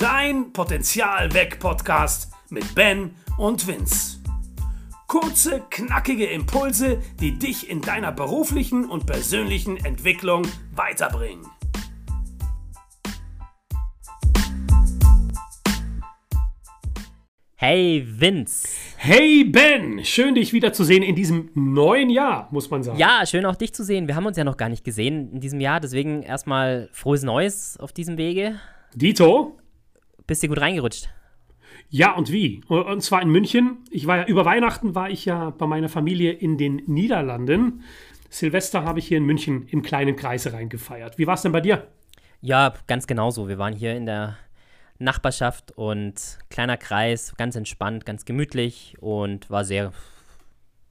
Dein Potenzial weg Podcast mit Ben und Vince. Kurze, knackige Impulse, die dich in deiner beruflichen und persönlichen Entwicklung weiterbringen. Hey Vince. Hey Ben, schön dich wiederzusehen in diesem neuen Jahr, muss man sagen. Ja, schön auch dich zu sehen. Wir haben uns ja noch gar nicht gesehen in diesem Jahr, deswegen erstmal frohes Neues auf diesem Wege. Dito? Bist du gut reingerutscht? Ja, und wie? Und zwar in München. Ich war ja über Weihnachten war ich ja bei meiner Familie in den Niederlanden. Silvester habe ich hier in München im kleinen Kreis reingefeiert. Wie war es denn bei dir? Ja, ganz genauso. Wir waren hier in der Nachbarschaft und kleiner Kreis, ganz entspannt, ganz gemütlich und war sehr,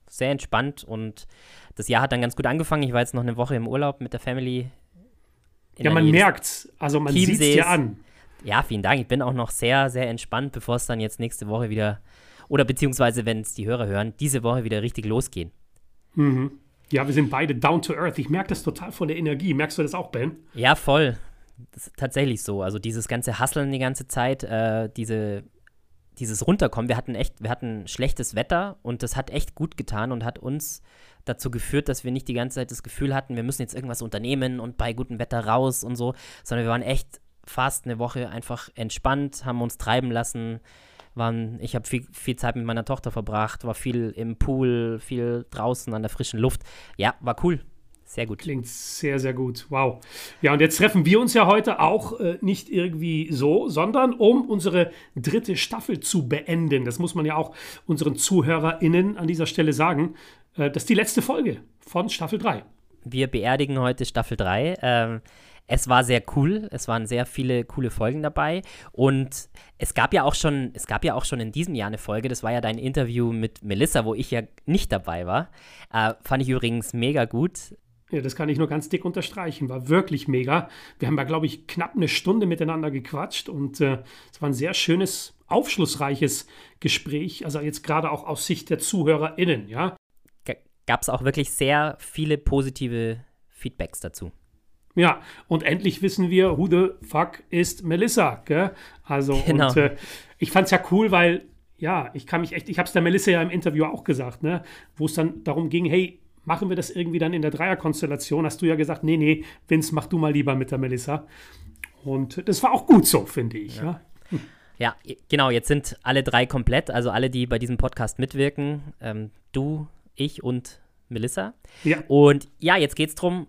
sehr entspannt. Und das Jahr hat dann ganz gut angefangen. Ich war jetzt noch eine Woche im Urlaub mit der Family. Ja, man merkt's. Also man sieht es dir an. Ja, vielen Dank. Ich bin auch noch sehr, sehr entspannt, bevor es dann jetzt nächste Woche wieder, oder beziehungsweise, wenn es die Hörer hören, diese Woche wieder richtig losgehen. Mhm. Ja, wir sind beide down to earth. Ich merke das total von der Energie. Merkst du das auch, Ben? Ja, voll das ist tatsächlich so. Also dieses ganze Hasseln die ganze Zeit, äh, diese, dieses Runterkommen. Wir hatten echt, wir hatten schlechtes Wetter und das hat echt gut getan und hat uns dazu geführt, dass wir nicht die ganze Zeit das Gefühl hatten, wir müssen jetzt irgendwas unternehmen und bei gutem Wetter raus und so, sondern wir waren echt fast eine Woche einfach entspannt, haben uns treiben lassen. Waren, ich habe viel, viel Zeit mit meiner Tochter verbracht, war viel im Pool, viel draußen an der frischen Luft. Ja, war cool. Sehr gut. Klingt sehr, sehr gut. Wow. Ja, und jetzt treffen wir uns ja heute auch äh, nicht irgendwie so, sondern um unsere dritte Staffel zu beenden. Das muss man ja auch unseren ZuhörerInnen an dieser Stelle sagen. Äh, das ist die letzte Folge von Staffel 3. Wir beerdigen heute Staffel 3. Ähm, es war sehr cool. Es waren sehr viele coole Folgen dabei. Und es gab ja auch schon, es gab ja auch schon in diesem Jahr eine Folge. Das war ja dein Interview mit Melissa, wo ich ja nicht dabei war. Äh, fand ich übrigens mega gut. Ja, das kann ich nur ganz dick unterstreichen. War wirklich mega. Wir haben da, glaube ich, knapp eine Stunde miteinander gequatscht und äh, es war ein sehr schönes, aufschlussreiches Gespräch. Also jetzt gerade auch aus Sicht der ZuhörerInnen, ja. Gab es auch wirklich sehr viele positive Feedbacks dazu. Ja, und endlich wissen wir, who the fuck ist Melissa, gell? Also, genau. und äh, ich fand es ja cool, weil, ja, ich kann mich echt, ich habe es der Melissa ja im Interview auch gesagt, ne, wo es dann darum ging, hey, machen wir das irgendwie dann in der Dreierkonstellation. Hast du ja gesagt, nee, nee, Vince, mach du mal lieber mit der Melissa. Und das war auch gut so, finde ich. Ja. ja. Hm. Ja, genau, jetzt sind alle drei komplett, also alle, die bei diesem Podcast mitwirken. Ähm, du, ich und Melissa. Ja. Und ja, jetzt geht es darum,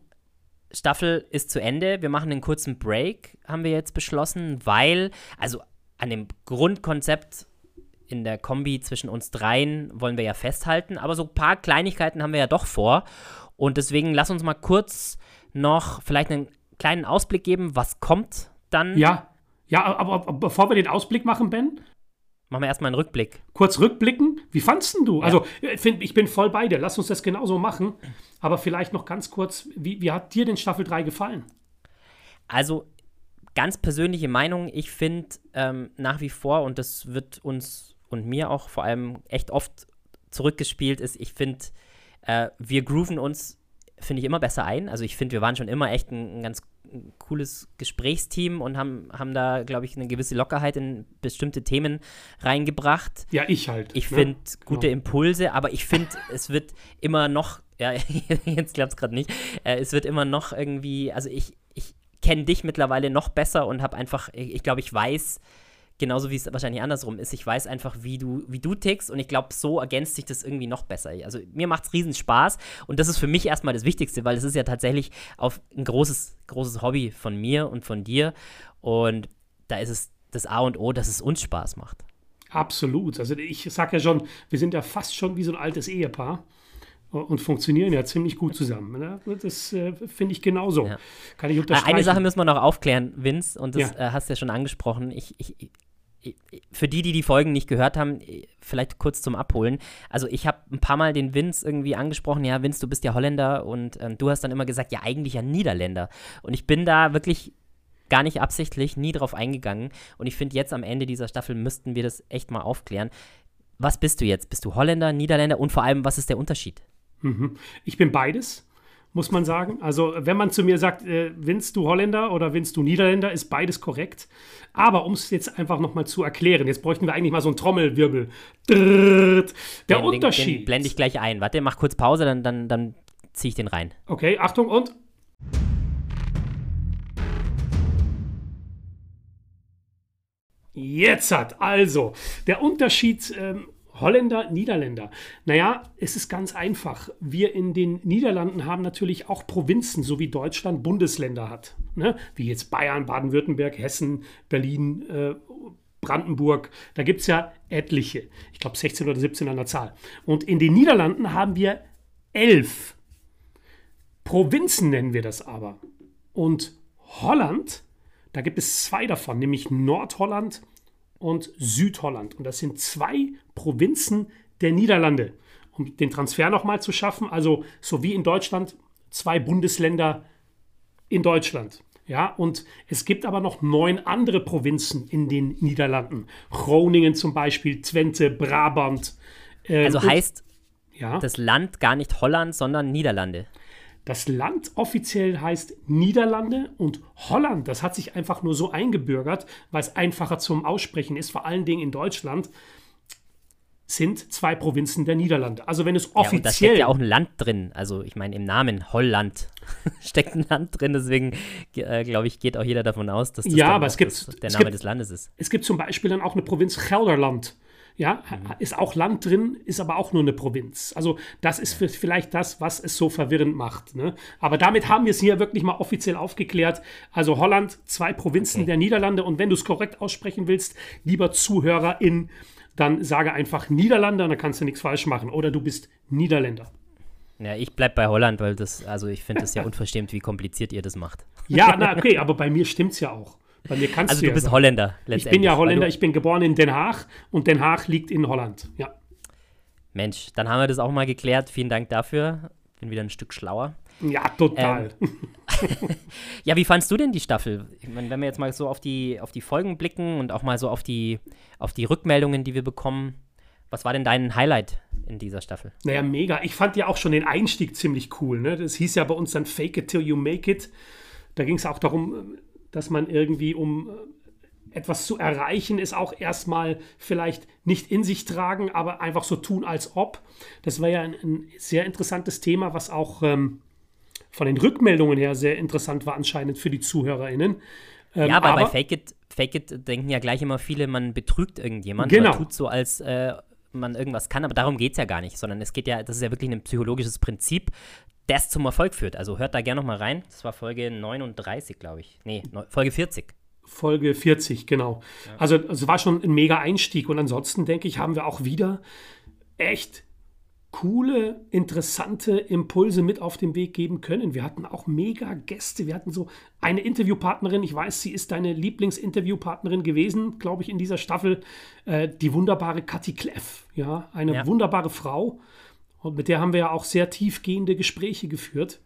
Staffel ist zu Ende. Wir machen einen kurzen Break, haben wir jetzt beschlossen, weil, also an dem Grundkonzept in der Kombi zwischen uns dreien wollen wir ja festhalten, aber so ein paar Kleinigkeiten haben wir ja doch vor. Und deswegen lass uns mal kurz noch vielleicht einen kleinen Ausblick geben, was kommt dann. Ja, ja, aber, aber bevor wir den Ausblick machen, Ben, Machen wir erstmal einen Rückblick. Kurz rückblicken. Wie fandest du? Ja. Also, ich, find, ich bin voll bei dir. Lass uns das genauso machen. Aber vielleicht noch ganz kurz, wie, wie hat dir denn Staffel 3 gefallen? Also, ganz persönliche Meinung, ich finde ähm, nach wie vor, und das wird uns und mir auch vor allem echt oft zurückgespielt ist, ich finde, äh, wir grooven uns, finde ich, immer besser ein. Also ich finde, wir waren schon immer echt ein, ein ganz cooles Gesprächsteam und haben, haben da, glaube ich, eine gewisse Lockerheit in bestimmte Themen reingebracht. Ja, ich halt. Ich ne? finde gute genau. Impulse, aber ich finde, es wird immer noch, ja, jetzt klappt es gerade nicht, äh, es wird immer noch irgendwie, also ich, ich kenne dich mittlerweile noch besser und habe einfach, ich, ich glaube, ich weiß, Genauso wie es wahrscheinlich andersrum ist. Ich weiß einfach, wie du, wie du tickst und ich glaube, so ergänzt sich das irgendwie noch besser. Also mir macht es riesen Spaß und das ist für mich erstmal das Wichtigste, weil es ist ja tatsächlich auf ein großes, großes Hobby von mir und von dir und da ist es das A und O, dass es uns Spaß macht. Absolut. Also ich sage ja schon, wir sind ja fast schon wie so ein altes Ehepaar und funktionieren ja ziemlich gut zusammen. Ne? Das äh, finde ich genauso. Ja. Kann ich unterstreichen. Eine Sache müssen wir noch aufklären, Vince, und das ja. äh, hast du ja schon angesprochen. Ich, ich, für die, die die Folgen nicht gehört haben, vielleicht kurz zum Abholen. Also ich habe ein paar Mal den Vince irgendwie angesprochen, ja, Vince, du bist ja Holländer und ähm, du hast dann immer gesagt, ja, eigentlich ja Niederländer. Und ich bin da wirklich gar nicht absichtlich, nie drauf eingegangen. Und ich finde, jetzt am Ende dieser Staffel müssten wir das echt mal aufklären. Was bist du jetzt? Bist du Holländer, Niederländer und vor allem, was ist der Unterschied? Mhm. Ich bin beides. Muss man sagen. Also, wenn man zu mir sagt, äh, willst du Holländer oder willst du Niederländer, ist beides korrekt. Aber um es jetzt einfach nochmal zu erklären, jetzt bräuchten wir eigentlich mal so einen Trommelwirbel. Drrrt. Der den, Unterschied. Den, den blende ich gleich ein. Warte, mach kurz Pause, dann, dann, dann ziehe ich den rein. Okay, Achtung und. Jetzt hat also der Unterschied ähm, Holländer, Niederländer. Naja, es ist ganz einfach. Wir in den Niederlanden haben natürlich auch Provinzen, so wie Deutschland Bundesländer hat. Ne? Wie jetzt Bayern, Baden-Württemberg, Hessen, Berlin, äh, Brandenburg. Da gibt es ja etliche. Ich glaube 16 oder 17 an der Zahl. Und in den Niederlanden haben wir elf. Provinzen nennen wir das aber. Und Holland, da gibt es zwei davon, nämlich Nordholland und Südholland. Und das sind zwei Provinzen der Niederlande. Um den Transfer nochmal zu schaffen, also so wie in Deutschland zwei Bundesländer in Deutschland. Ja, und es gibt aber noch neun andere Provinzen in den Niederlanden. Groningen zum Beispiel, Twente, Brabant. Äh, also heißt ja? das Land gar nicht Holland, sondern Niederlande. Das Land offiziell heißt Niederlande und Holland, das hat sich einfach nur so eingebürgert, weil es einfacher zum Aussprechen ist, vor allen Dingen in Deutschland sind zwei Provinzen der Niederlande. Also wenn es offiziell. Ja, da steckt ja auch ein Land drin. Also ich meine, im Namen Holland steckt ein Land drin. Deswegen äh, glaube ich, geht auch jeder davon aus, dass das ja, aber es gibt, das, der Name gibt, des Landes ist. Es gibt zum Beispiel dann auch eine Provinz Gelderland. Ja, mhm. ist auch Land drin, ist aber auch nur eine Provinz. Also das ist vielleicht das, was es so verwirrend macht. Ne? Aber damit haben wir es hier wirklich mal offiziell aufgeklärt. Also Holland, zwei Provinzen okay. der Niederlande. Und wenn du es korrekt aussprechen willst, lieber Zuhörerin, dann sage einfach Niederlande und dann kannst du nichts falsch machen. Oder du bist Niederländer. Ja, ich bleibe bei Holland, weil das, also ich finde es ja unverschämt, wie kompliziert ihr das macht. Ja, na okay, aber bei mir stimmt es ja auch. Bei mir kannst also du, du ja bist sagen. Holländer. Ich bin ja Holländer, ich bin geboren in Den Haag und Den Haag liegt in Holland. Ja. Mensch, dann haben wir das auch mal geklärt. Vielen Dank dafür. Bin wieder ein Stück schlauer. Ja, total. Ähm, ja, wie fandst du denn die Staffel? Ich meine, wenn wir jetzt mal so auf die, auf die Folgen blicken und auch mal so auf die, auf die Rückmeldungen, die wir bekommen, was war denn dein Highlight in dieser Staffel? Naja, mega. Ich fand ja auch schon den Einstieg ziemlich cool. Ne? Das hieß ja bei uns dann Fake it till you make it. Da ging es auch darum, dass man irgendwie, um äh, etwas zu erreichen, ist auch erstmal vielleicht nicht in sich tragen, aber einfach so tun, als ob. Das war ja ein, ein sehr interessantes Thema, was auch ähm, von den Rückmeldungen her sehr interessant war, anscheinend für die ZuhörerInnen. Ähm, ja, aber, aber, bei Fake It, Fake It denken ja gleich immer viele, man betrügt irgendjemanden. Genau. Man tut so, als äh, man irgendwas kann, aber darum geht es ja gar nicht, sondern es geht ja, das ist ja wirklich ein psychologisches Prinzip, das zum Erfolg führt. Also hört da gerne nochmal rein. Das war Folge 39, glaube ich. Nee, Folge 40. Folge 40, genau. Ja. Also es war schon ein mega Einstieg. Und ansonsten denke ich, haben wir auch wieder echt coole, interessante Impulse mit auf den Weg geben können. Wir hatten auch mega Gäste. Wir hatten so eine Interviewpartnerin. Ich weiß, sie ist deine Lieblingsinterviewpartnerin gewesen, glaube ich, in dieser Staffel. Äh, die wunderbare Kathi Kleff. Ja, eine ja. wunderbare Frau. Und mit der haben wir ja auch sehr tiefgehende Gespräche geführt.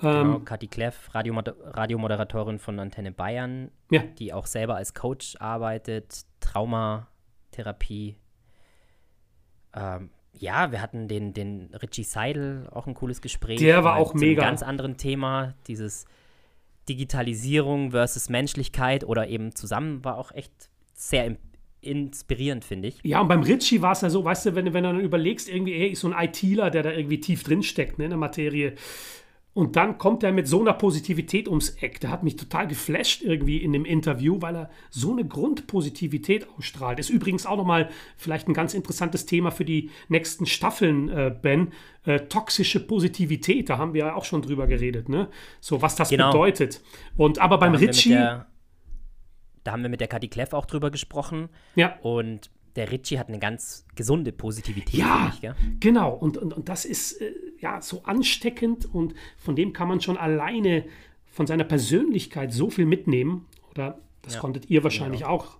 Genau, ähm, Kathi Kleff, Radiomoder Radiomoderatorin von Antenne Bayern, ja. die auch selber als Coach arbeitet, Traumatherapie. Ähm, ja, wir hatten den, den Richie Seidel, auch ein cooles Gespräch. Der war auch mega. Ein ganz anderen Thema, dieses Digitalisierung versus Menschlichkeit oder eben zusammen war auch echt sehr inspirierend, finde ich. Ja, und beim Ritchie war es ja so, weißt du, wenn, wenn du dann überlegst, irgendwie, er ist so ein ITler, der da irgendwie tief drin steckt ne, in der Materie. Und dann kommt er mit so einer Positivität ums Eck. Der hat mich total geflasht irgendwie in dem Interview, weil er so eine Grundpositivität ausstrahlt. Ist übrigens auch nochmal vielleicht ein ganz interessantes Thema für die nächsten Staffeln, äh, Ben. Äh, toxische Positivität, da haben wir ja auch schon drüber geredet, ne? So, was das genau. bedeutet. Und aber beim Ritchie da haben wir mit der Kathi Kleff auch drüber gesprochen. Ja. Und der Ritchie hat eine ganz gesunde Positivität. Ja, ich, genau. Und, und, und das ist äh, ja so ansteckend und von dem kann man schon alleine von seiner Persönlichkeit so viel mitnehmen. Oder das ja. konntet ihr wahrscheinlich ja. auch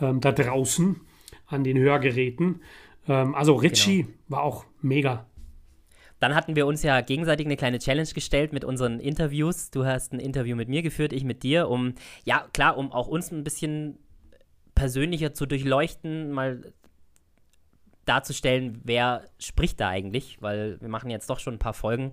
ähm, da draußen an den Hörgeräten. Ähm, also Ritchie genau. war auch mega. Dann hatten wir uns ja gegenseitig eine kleine Challenge gestellt mit unseren Interviews. Du hast ein Interview mit mir geführt, ich mit dir, um, ja, klar, um auch uns ein bisschen persönlicher zu durchleuchten, mal darzustellen, wer spricht da eigentlich, weil wir machen jetzt doch schon ein paar Folgen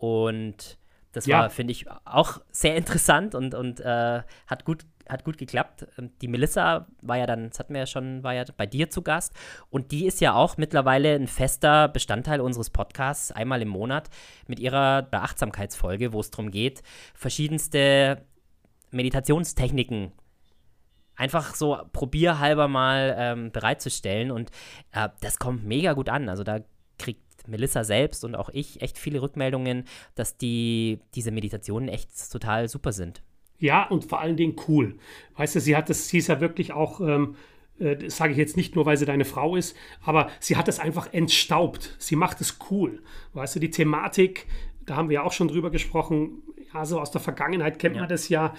Und das ja. war, finde ich, auch sehr interessant und, und äh, hat gut hat gut geklappt. Ähm, die Melissa war ja dann, das hatten wir ja schon, war ja bei dir zu Gast. Und die ist ja auch mittlerweile ein fester Bestandteil unseres Podcasts, einmal im Monat, mit ihrer Achtsamkeitsfolge, wo es darum geht, verschiedenste Meditationstechniken einfach so probierhalber mal ähm, bereitzustellen. Und äh, das kommt mega gut an. Also da kriegt Melissa selbst und auch ich echt viele Rückmeldungen, dass die, diese Meditationen echt total super sind. Ja, und vor allen Dingen cool. Weißt du, sie hat das, sie ist ja wirklich auch, ähm, äh, das sage ich jetzt nicht nur, weil sie deine Frau ist, aber sie hat es einfach entstaubt. Sie macht es cool. Weißt du, die Thematik, da haben wir ja auch schon drüber gesprochen, ja, so aus der Vergangenheit kennt ja. man das ja,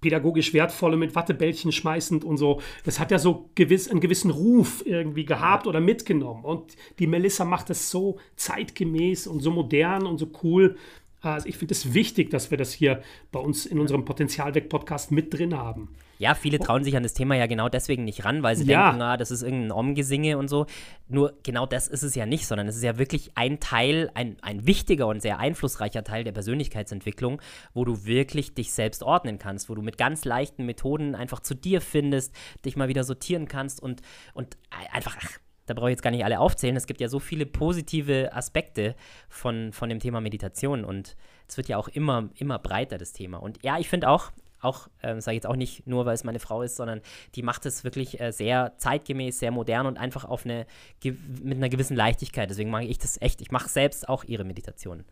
pädagogisch wertvolle mit Wattebällchen schmeißend und so. Das hat ja so gewiss, einen gewissen Ruf irgendwie gehabt oder mitgenommen. Und die Melissa macht das so zeitgemäß und so modern und so cool. Also ich finde es wichtig, dass wir das hier bei uns in unserem Potenzialweg-Podcast mit drin haben. Ja, viele trauen sich an das Thema ja genau deswegen nicht ran, weil sie ja. denken, ah, das ist irgendein Omgesinge und so. Nur genau das ist es ja nicht, sondern es ist ja wirklich ein Teil, ein, ein wichtiger und sehr einflussreicher Teil der Persönlichkeitsentwicklung, wo du wirklich dich selbst ordnen kannst, wo du mit ganz leichten Methoden einfach zu dir findest, dich mal wieder sortieren kannst und, und einfach, ach, da brauche ich jetzt gar nicht alle aufzählen. Es gibt ja so viele positive Aspekte von, von dem Thema Meditation und es wird ja auch immer, immer breiter, das Thema. Und ja, ich finde auch, auch, äh, sage ich jetzt auch nicht nur, weil es meine Frau ist, sondern die macht es wirklich äh, sehr zeitgemäß, sehr modern und einfach auf eine, mit einer gewissen Leichtigkeit. Deswegen mag ich das echt. Ich mache selbst auch ihre Meditationen.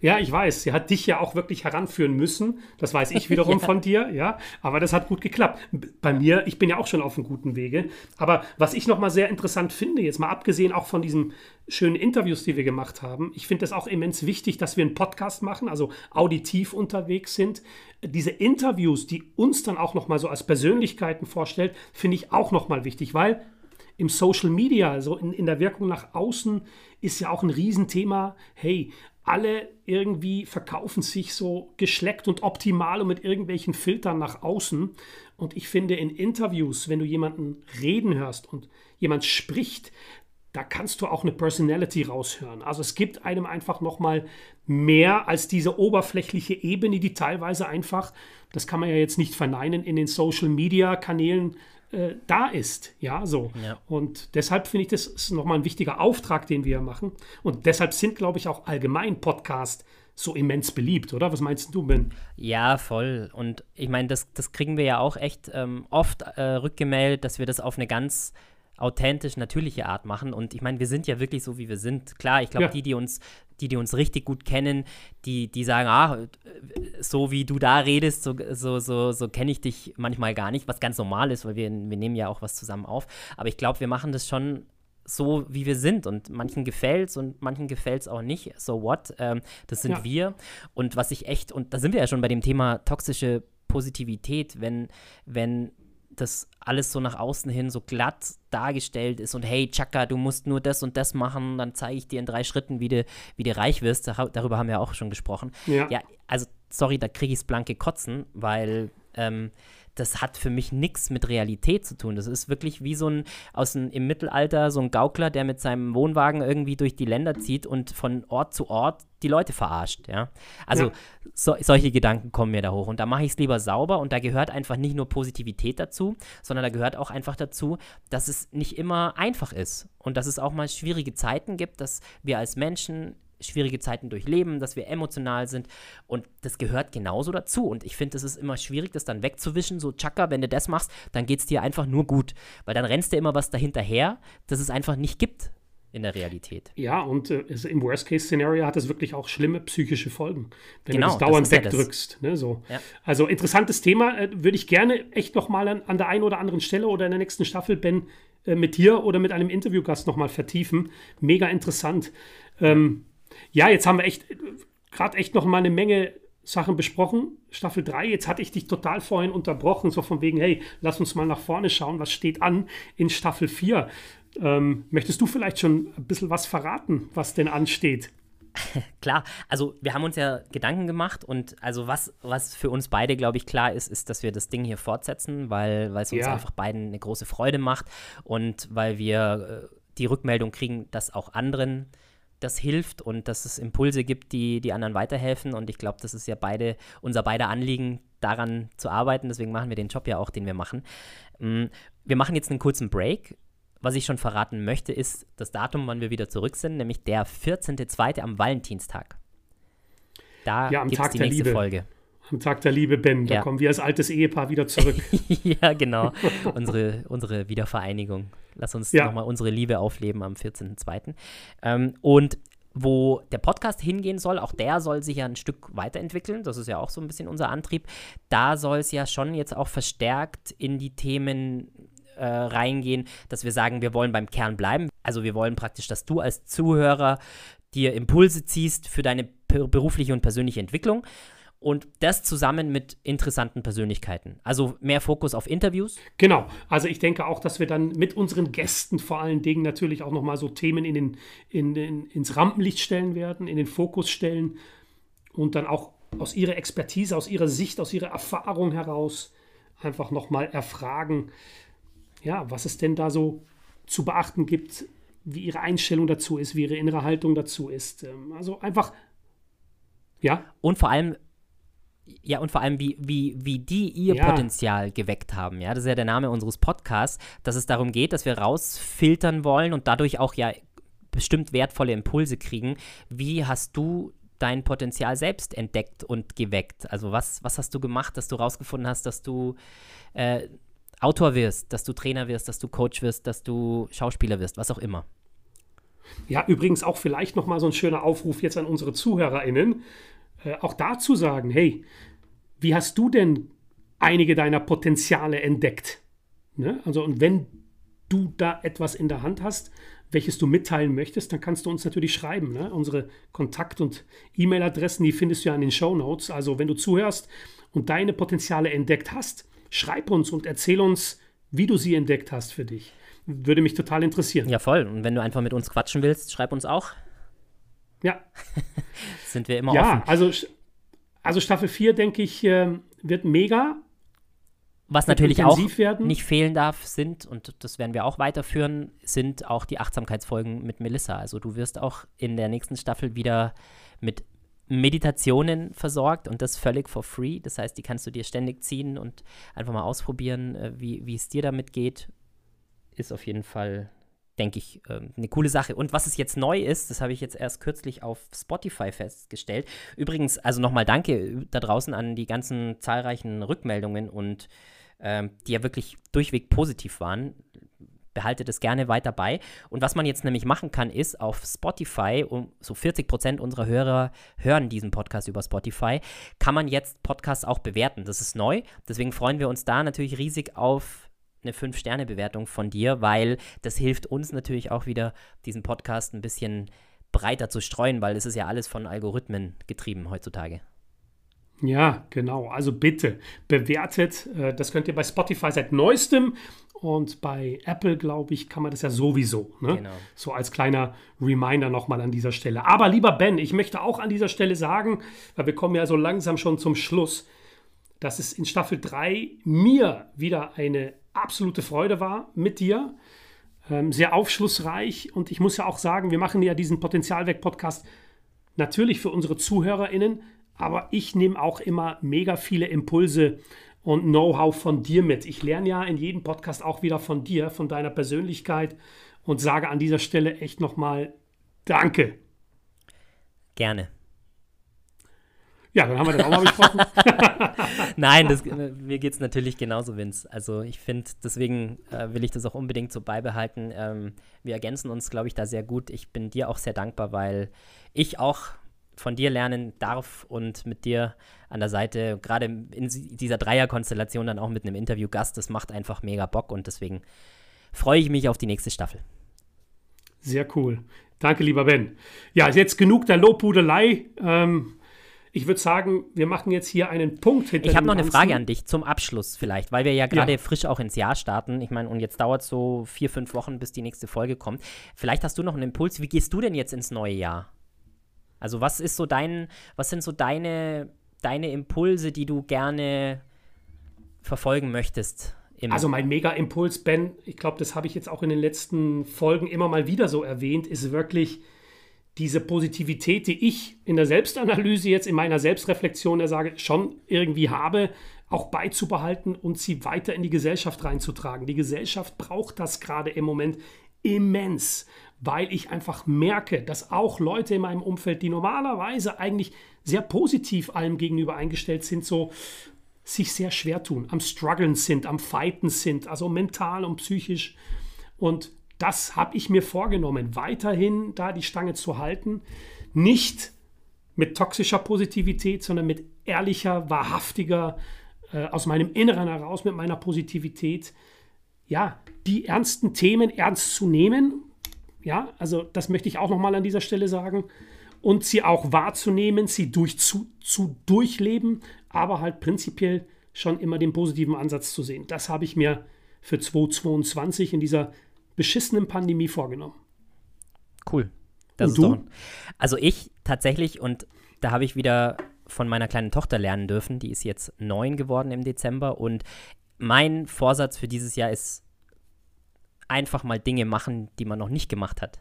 Ja, ich weiß. Sie hat dich ja auch wirklich heranführen müssen. Das weiß ich wiederum ja. von dir, ja. Aber das hat gut geklappt. Bei mir, ich bin ja auch schon auf einem guten Wege. Aber was ich nochmal sehr interessant finde, jetzt mal abgesehen auch von diesen schönen Interviews, die wir gemacht haben, ich finde es auch immens wichtig, dass wir einen Podcast machen, also auditiv unterwegs sind. Diese Interviews, die uns dann auch nochmal so als Persönlichkeiten vorstellt, finde ich auch nochmal wichtig, weil im Social Media, also in, in der Wirkung nach außen, ist ja auch ein Riesenthema. Hey, alle irgendwie verkaufen sich so geschleckt und optimal und mit irgendwelchen Filtern nach außen. Und ich finde in Interviews, wenn du jemanden reden hörst und jemand spricht, da kannst du auch eine Personality raushören. Also es gibt einem einfach noch mal mehr als diese oberflächliche Ebene, die teilweise einfach, das kann man ja jetzt nicht verneinen, in den Social Media Kanälen äh, da ist. Ja, so. Ja. Und deshalb finde ich, das ist nochmal ein wichtiger Auftrag, den wir machen. Und deshalb sind, glaube ich, auch allgemein Podcasts so immens beliebt, oder? Was meinst du, Ben? Ja, voll. Und ich meine, das, das kriegen wir ja auch echt ähm, oft äh, rückgemeldet, dass wir das auf eine ganz authentisch, natürliche Art machen. Und ich meine, wir sind ja wirklich so, wie wir sind. Klar, ich glaube, ja. die, die uns, die, die uns richtig gut kennen, die, die sagen, ah, so wie du da redest, so, so, so, so kenne ich dich manchmal gar nicht, was ganz normal ist, weil wir, wir nehmen ja auch was zusammen auf. Aber ich glaube, wir machen das schon so, wie wir sind. Und manchen gefällt es und manchen gefällt es auch nicht. So what? Ähm, das sind ja. wir. Und was ich echt, und da sind wir ja schon bei dem Thema toxische Positivität, wenn, wenn das alles so nach außen hin so glatt dargestellt ist und hey, Chaka, du musst nur das und das machen, dann zeige ich dir in drei Schritten, wie du, wie du reich wirst. Darüber haben wir auch schon gesprochen. Ja, ja also sorry, da kriege ich es blanke Kotzen, weil ähm, das hat für mich nichts mit Realität zu tun. Das ist wirklich wie so ein aus ein, im Mittelalter so ein Gaukler, der mit seinem Wohnwagen irgendwie durch die Länder zieht und von Ort zu Ort die Leute verarscht, ja. Also ja. So, solche Gedanken kommen mir da hoch und da mache ich es lieber sauber und da gehört einfach nicht nur Positivität dazu, sondern da gehört auch einfach dazu, dass es nicht immer einfach ist und dass es auch mal schwierige Zeiten gibt, dass wir als Menschen schwierige Zeiten durchleben, dass wir emotional sind und das gehört genauso dazu und ich finde, es ist immer schwierig, das dann wegzuwischen, so Chaka, wenn du das machst, dann geht es dir einfach nur gut, weil dann rennst du immer was dahinterher, das es einfach nicht gibt in der Realität. Ja, und äh, im Worst-Case-Szenario hat es wirklich auch schlimme psychische Folgen, wenn genau, du das dauernd das wegdrückst. Ja ne, so. Ja. Also interessantes Thema, äh, würde ich gerne echt nochmal an, an der einen oder anderen Stelle oder in der nächsten Staffel, Ben, äh, mit dir oder mit einem Interviewgast nochmal vertiefen. Mega interessant. Ähm, ja, jetzt haben wir echt gerade echt noch mal eine Menge Sachen besprochen. Staffel 3, jetzt hatte ich dich total vorhin unterbrochen, so von wegen, hey, lass uns mal nach vorne schauen, was steht an in Staffel 4. Ähm, möchtest du vielleicht schon ein bisschen was verraten, was denn ansteht? Klar, also wir haben uns ja Gedanken gemacht und also was, was für uns beide, glaube ich, klar ist, ist, dass wir das Ding hier fortsetzen, weil, es uns ja. einfach beiden eine große Freude macht und weil wir äh, die Rückmeldung kriegen, dass auch anderen das hilft und dass es Impulse gibt, die die anderen weiterhelfen. Und ich glaube, das ist ja beide, unser beider Anliegen, daran zu arbeiten. Deswegen machen wir den Job ja auch, den wir machen. Mm, wir machen jetzt einen kurzen Break. Was ich schon verraten möchte, ist das Datum, wann wir wieder zurück sind, nämlich der 14.02. am Valentinstag. Da ja, gibt es die nächste Liebe. Folge. Am Tag der Liebe, Ben. Da ja. kommen wir als altes Ehepaar wieder zurück. ja, genau. unsere, unsere Wiedervereinigung. Lass uns ja. nochmal unsere Liebe aufleben am 14.02. Ähm, und wo der Podcast hingehen soll, auch der soll sich ja ein Stück weiterentwickeln. Das ist ja auch so ein bisschen unser Antrieb. Da soll es ja schon jetzt auch verstärkt in die Themen äh, reingehen, dass wir sagen, wir wollen beim Kern bleiben. Also wir wollen praktisch, dass du als Zuhörer dir Impulse ziehst für deine berufliche und persönliche Entwicklung. Und das zusammen mit interessanten Persönlichkeiten. Also mehr Fokus auf Interviews. Genau. Also ich denke auch, dass wir dann mit unseren Gästen vor allen Dingen natürlich auch nochmal so Themen in den, in, in, ins Rampenlicht stellen werden, in den Fokus stellen und dann auch aus ihrer Expertise, aus ihrer Sicht, aus ihrer Erfahrung heraus einfach nochmal erfragen, ja, was es denn da so zu beachten gibt, wie ihre Einstellung dazu ist, wie ihre innere Haltung dazu ist. Ähm, also einfach, ja. Und vor allem ja, und vor allem, wie, wie, wie die ihr ja. Potenzial geweckt haben. Ja, das ist ja der Name unseres Podcasts, dass es darum geht, dass wir rausfiltern wollen und dadurch auch ja bestimmt wertvolle Impulse kriegen. Wie hast du dein Potenzial selbst entdeckt und geweckt? Also was, was hast du gemacht, dass du rausgefunden hast, dass du äh, Autor wirst, dass du Trainer wirst, dass du Coach wirst, dass du Schauspieler wirst, was auch immer? Ja, übrigens auch vielleicht nochmal so ein schöner Aufruf jetzt an unsere ZuhörerInnen. Äh, auch dazu sagen, hey, wie hast du denn einige deiner Potenziale entdeckt? Ne? Also, und wenn du da etwas in der Hand hast, welches du mitteilen möchtest, dann kannst du uns natürlich schreiben. Ne? Unsere Kontakt- und E-Mail-Adressen, die findest du ja in den Show Notes. Also, wenn du zuhörst und deine Potenziale entdeckt hast, schreib uns und erzähl uns, wie du sie entdeckt hast für dich. Würde mich total interessieren. Ja, voll. Und wenn du einfach mit uns quatschen willst, schreib uns auch. Ja. Sind wir immer ja, offen. Ja, also, also Staffel 4, denke ich, ähm, wird mega. Was natürlich auch werden. nicht fehlen darf, sind, und das werden wir auch weiterführen, sind auch die Achtsamkeitsfolgen mit Melissa. Also du wirst auch in der nächsten Staffel wieder mit Meditationen versorgt und das völlig for free. Das heißt, die kannst du dir ständig ziehen und einfach mal ausprobieren, äh, wie, wie es dir damit geht. Ist auf jeden Fall denke ich, ähm, eine coole Sache. Und was es jetzt neu ist, das habe ich jetzt erst kürzlich auf Spotify festgestellt. Übrigens, also nochmal danke da draußen an die ganzen zahlreichen Rückmeldungen und ähm, die ja wirklich durchweg positiv waren. Behalte das gerne weiter bei. Und was man jetzt nämlich machen kann, ist auf Spotify, um so 40 Prozent unserer Hörer hören diesen Podcast über Spotify, kann man jetzt Podcasts auch bewerten. Das ist neu. Deswegen freuen wir uns da natürlich riesig auf eine 5-Sterne-Bewertung von dir, weil das hilft uns natürlich auch wieder, diesen Podcast ein bisschen breiter zu streuen, weil es ist ja alles von Algorithmen getrieben heutzutage. Ja, genau. Also bitte bewertet. Äh, das könnt ihr bei Spotify seit neuestem und bei Apple, glaube ich, kann man das ja sowieso. Ne? Genau. So als kleiner Reminder nochmal an dieser Stelle. Aber lieber Ben, ich möchte auch an dieser Stelle sagen, weil wir kommen ja so langsam schon zum Schluss, dass es in Staffel 3 mir wieder eine absolute Freude war mit dir. Ähm, sehr aufschlussreich. Und ich muss ja auch sagen, wir machen ja diesen Potenzialweg-Podcast natürlich für unsere ZuhörerInnen, aber ich nehme auch immer mega viele Impulse und Know-how von dir mit. Ich lerne ja in jedem Podcast auch wieder von dir, von deiner Persönlichkeit und sage an dieser Stelle echt nochmal Danke. Gerne. Ja, dann haben wir das auch mal besprochen. Nein, das, mir geht es natürlich genauso, Vince. Also ich finde, deswegen äh, will ich das auch unbedingt so beibehalten. Ähm, wir ergänzen uns, glaube ich, da sehr gut. Ich bin dir auch sehr dankbar, weil ich auch von dir lernen darf und mit dir an der Seite, gerade in dieser Dreierkonstellation dann auch mit einem Interviewgast, das macht einfach mega Bock und deswegen freue ich mich auf die nächste Staffel. Sehr cool. Danke, lieber Ben. Ja, jetzt genug der Lobhudelei. Ähm, ich würde sagen, wir machen jetzt hier einen Punkt hinter Ich habe noch eine Frage an dich zum Abschluss vielleicht, weil wir ja gerade ja. frisch auch ins Jahr starten. Ich meine, und jetzt dauert es so vier, fünf Wochen, bis die nächste Folge kommt. Vielleicht hast du noch einen Impuls. Wie gehst du denn jetzt ins neue Jahr? Also, was ist so dein, was sind so deine, deine Impulse, die du gerne verfolgen möchtest? also mein Mega-Impuls, Ben, ich glaube, das habe ich jetzt auch in den letzten Folgen immer mal wieder so erwähnt, ist wirklich diese Positivität, die ich in der Selbstanalyse jetzt in meiner Selbstreflexion der sage, schon irgendwie habe, auch beizubehalten und sie weiter in die Gesellschaft reinzutragen. Die Gesellschaft braucht das gerade im Moment immens, weil ich einfach merke, dass auch Leute in meinem Umfeld, die normalerweise eigentlich sehr positiv allem gegenüber eingestellt sind, so sich sehr schwer tun, am struggeln sind, am fighten sind, also mental und psychisch. Und das habe ich mir vorgenommen, weiterhin da die Stange zu halten, nicht mit toxischer Positivität, sondern mit ehrlicher, wahrhaftiger, äh, aus meinem Inneren heraus, mit meiner Positivität, ja, die ernsten Themen ernst zu nehmen. Ja, also das möchte ich auch nochmal an dieser Stelle sagen und sie auch wahrzunehmen, sie durch, zu, zu durchleben, aber halt prinzipiell schon immer den positiven Ansatz zu sehen. Das habe ich mir für 2022 in dieser beschissenen Pandemie vorgenommen. Cool. Das und du? Also ich tatsächlich, und da habe ich wieder von meiner kleinen Tochter lernen dürfen, die ist jetzt neun geworden im Dezember und mein Vorsatz für dieses Jahr ist einfach mal Dinge machen, die man noch nicht gemacht hat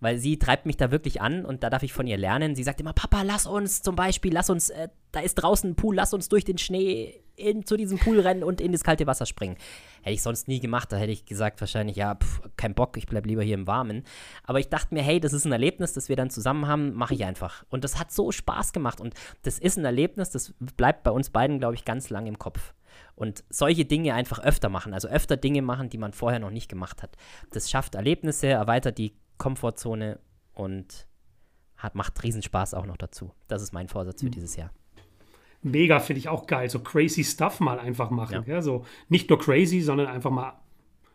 weil sie treibt mich da wirklich an und da darf ich von ihr lernen. Sie sagt immer, Papa, lass uns zum Beispiel, lass uns, äh, da ist draußen ein Pool, lass uns durch den Schnee in, zu diesem Pool rennen und in das kalte Wasser springen. Hätte ich sonst nie gemacht, da hätte ich gesagt wahrscheinlich, ja, pf, kein Bock, ich bleib lieber hier im Warmen. Aber ich dachte mir, hey, das ist ein Erlebnis, das wir dann zusammen haben, mache ich einfach. Und das hat so Spaß gemacht und das ist ein Erlebnis, das bleibt bei uns beiden, glaube ich, ganz lang im Kopf. Und solche Dinge einfach öfter machen, also öfter Dinge machen, die man vorher noch nicht gemacht hat. Das schafft Erlebnisse, erweitert die Komfortzone und hat, macht Riesenspaß auch noch dazu. Das ist mein Vorsatz für mhm. dieses Jahr. Mega, finde ich auch geil. So crazy Stuff mal einfach machen. Ja. ja. so nicht nur crazy, sondern einfach mal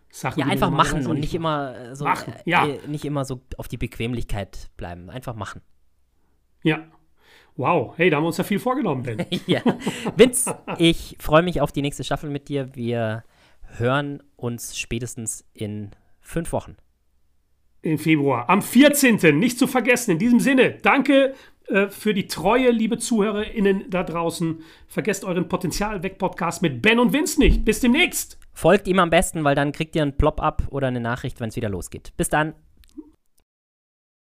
Sachen. Ja, einfach machen und nicht immer äh, so, machen. Äh, ja. Äh, nicht immer so auf die Bequemlichkeit bleiben. Einfach machen. Ja. Wow, hey, da haben wir uns ja viel vorgenommen, Ben. ja. Vince, ich freue mich auf die nächste Staffel mit dir. Wir hören uns spätestens in fünf Wochen im Februar. Am 14. nicht zu vergessen. In diesem Sinne, danke äh, für die Treue, liebe ZuhörerInnen da draußen. Vergesst euren Potenzial weg Podcast mit Ben und Vince nicht. Bis demnächst. Folgt ihm am besten, weil dann kriegt ihr einen Plop-up oder eine Nachricht, wenn es wieder losgeht. Bis dann.